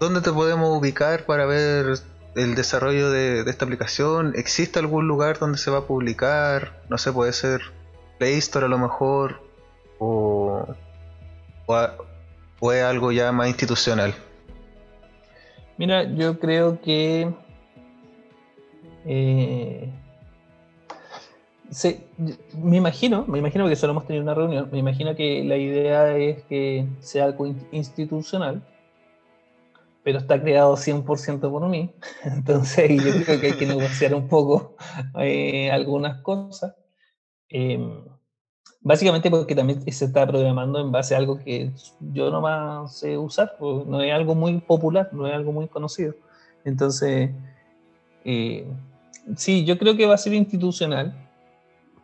Speaker 1: dónde te podemos ubicar para ver el desarrollo de, esta aplicación. ¿Existe algún lugar donde se va a publicar? No sé, puede ser Play Store a lo mejor, o, o, es algo ya más institucional.
Speaker 2: Mira, yo creo que eh, Sí, me imagino, me imagino que solo hemos tenido una reunión, me imagino que la idea es que sea algo institucional, pero está creado 100% por mí, entonces yo creo que hay que negociar un poco eh, algunas cosas. Em, básicamente porque también se está programando en base a algo que yo no más sé usar, pues, no es algo muy popular, no es algo muy conocido. Entonces, eh, sí, yo creo que va a ser institucional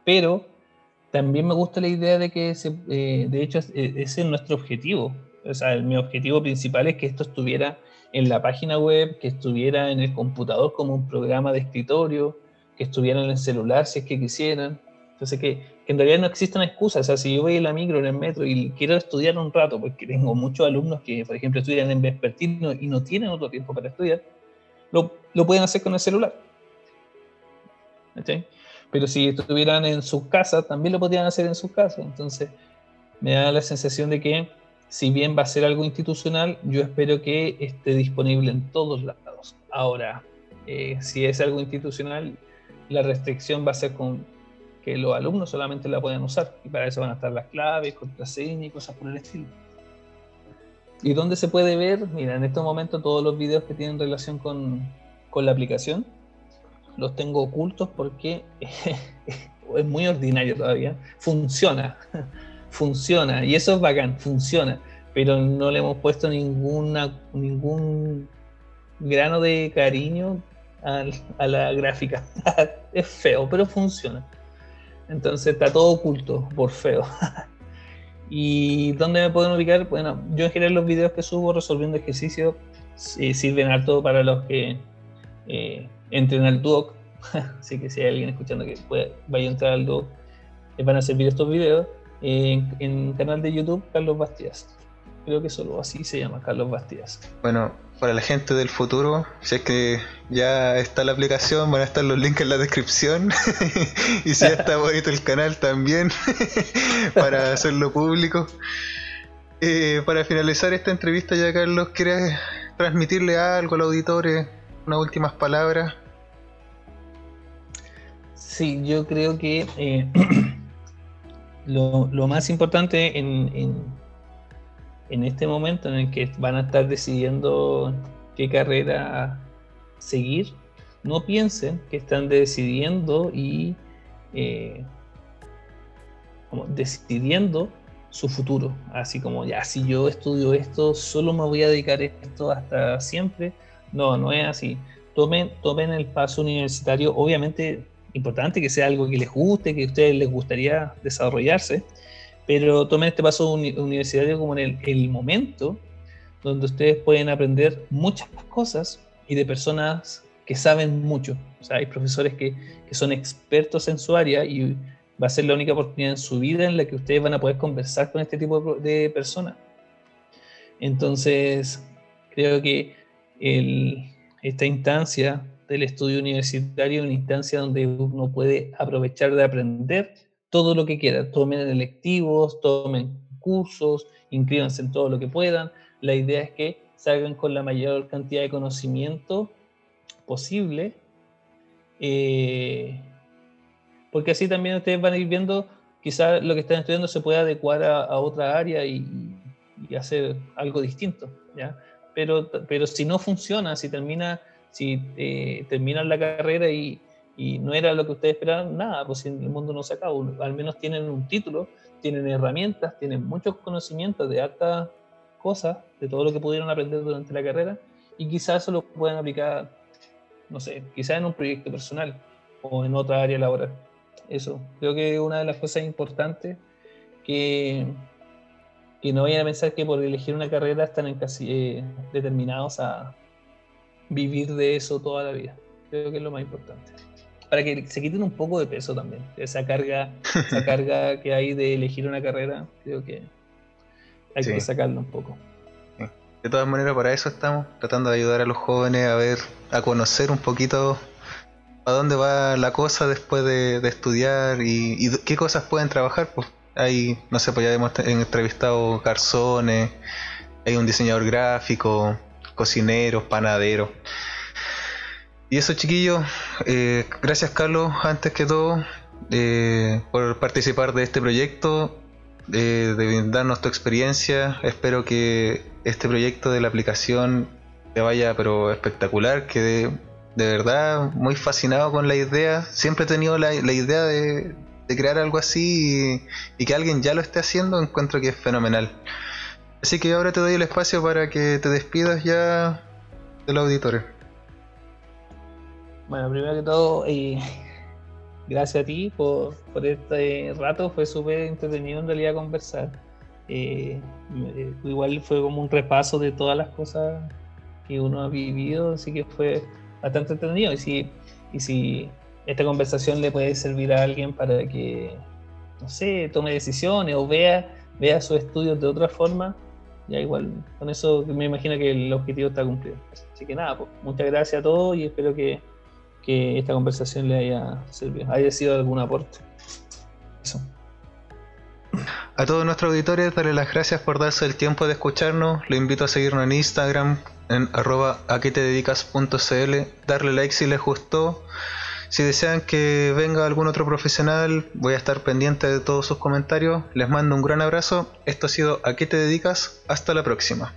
Speaker 2: pero también me gusta la idea de que, eh, de hecho, ese es nuestro objetivo. O sea, mi objetivo principal es que esto estuviera en la página web, que estuviera en el computador como un programa de escritorio, que estuviera en el celular si es que quisieran. Entonces, que, que en realidad no existe una excusa. O sea, si yo voy en la micro, en el metro y quiero estudiar un rato, porque tengo muchos alumnos que, por ejemplo, estudian en vespertino y no tienen otro tiempo para estudiar, lo, lo pueden hacer con el celular. ¿Okay? Pero si estuvieran en su casa, también lo podrían hacer en su casa. Entonces, me da la sensación de que, si bien va a ser algo institucional, yo espero que esté disponible en todos lados. Ahora, eh, si es algo institucional, la restricción va a ser con que los alumnos solamente la puedan usar. Y para eso van a estar las claves, contraseñas y cosas por el estilo. ¿Y dónde se puede ver? Mira, en estos momentos todos los videos que tienen relación con, con la aplicación los tengo ocultos porque es muy ordinario todavía. Funciona, funciona, y eso es bacán, funciona, pero no le hemos puesto ninguna, ningún grano de cariño a, la gráfica. es feo, pero funciona. Entonces está todo oculto por feo. ¿Y dónde me pueden ubicar? Bueno, yo en general los videos que subo resolviendo ejercicios eh, sirven harto para los que eh, entren al Duoc. Así que si hay alguien escuchando que puede, vaya a entrar al Duoc, les van a servir estos videos. En, en canal de YouTube, Carlos Bastías. Creo que solo así se llama, Carlos Bastías.
Speaker 1: Bueno, para la gente del futuro, si es que ya está la aplicación, van a estar los links en la descripción. y si ya está bonito el canal también, para hacerlo público. Eh, para finalizar esta entrevista, ya Carlos, ¿quieres transmitirle algo al auditorio? Unas últimas palabras.
Speaker 2: Sí, yo creo que eh, lo, más importante en, en, este momento en el que van a estar decidiendo qué carrera seguir, no piensen que están decidiendo y eh, como decidiendo su futuro. Así como ya, si yo estudio esto, solo me voy a dedicar a esto hasta siempre. No, no es así. Tomen, tomen el paso universitario, obviamente importante que sea algo que les guste, que a ustedes les gustaría desarrollarse, pero tomen este paso universitario como en el, momento donde ustedes pueden aprender muchas cosas y de personas que saben mucho. O sea, hay profesores que, que son expertos en su área y va a ser la única oportunidad en su vida en la que ustedes van a poder conversar con este tipo de personas. Entonces, creo que el, esta instancia del estudio universitario, una instancia donde uno puede aprovechar de aprender todo lo que quiera. Tomen electivos, tomen cursos, inscríbanse en todo lo que puedan. La idea es que salgan con la mayor cantidad de conocimiento posible, eh, porque así también ustedes van a ir viendo, quizás lo que están estudiando se puede adecuar a, otra área y, y, hacer algo distinto. ¿ya? Pero, pero si no funciona, si termina si eh, terminan la carrera y, no era lo que ustedes esperaban, nada, pues el mundo no se acaba, al menos tienen un título, tienen herramientas, tienen muchos conocimientos de altas cosas, de todo lo que pudieron aprender durante la carrera, y quizás eso lo puedan aplicar, no sé, quizás en un proyecto personal o en otra área laboral. Eso, creo que una de las cosas importantes que, que no vayan a pensar que por elegir una carrera están en casi, eh, determinados a, vivir de eso toda la vida. Creo que es lo más importante. Para que se quiten un poco de peso también. Esa carga, esa carga que hay de elegir una carrera, creo que hay que sacarlo un poco.
Speaker 1: De todas maneras, para eso estamos, tratando de ayudar a los jóvenes a ver, a conocer un poquito a dónde va la cosa después de, estudiar y, qué cosas pueden trabajar. Pues hay, no sé, pues ya hemos entrevistado garzones, hay un diseñador gráfico, cocineros, panaderos. Y eso chiquillos, eh, gracias Carlos, antes que todo, eh, por participar de este proyecto, eh, de darnos tu experiencia. Espero que este proyecto de la aplicación te vaya pero espectacular, que de, verdad muy fascinado con la idea. Siempre he tenido la, idea de, crear algo así y, y, que alguien ya lo esté haciendo, encuentro que es fenomenal. Así que ahora te doy el espacio para que te despidas ya del auditorio.
Speaker 2: Bueno, primero que todo, eh, gracias a ti por, por este rato, fue súper entretenido en realidad conversar. Eh, eh, igual fue como un repaso de todas las cosas que uno ha vivido, así que fue bastante entretenido. Y si, y si esta conversación le puede servir a alguien para que, no sé, tome decisiones o vea, vea sus estudios de otra forma, ya igual, con eso me imagino que el objetivo está cumplido. Así que nada, pues, muchas gracias a todos y espero que, que esta conversación le haya servido, haya sido algún aporte. Eso.
Speaker 1: A todos nuestros auditores, darle las gracias por darse el tiempo de escucharnos. Lo invito a seguirnos en Instagram, en arroba darle like si les gustó. Si desean que venga algún otro profesional, voy a estar pendiente de todos sus comentarios. Les mando un gran abrazo. Esto ha sido A qué te dedicas. Hasta la próxima.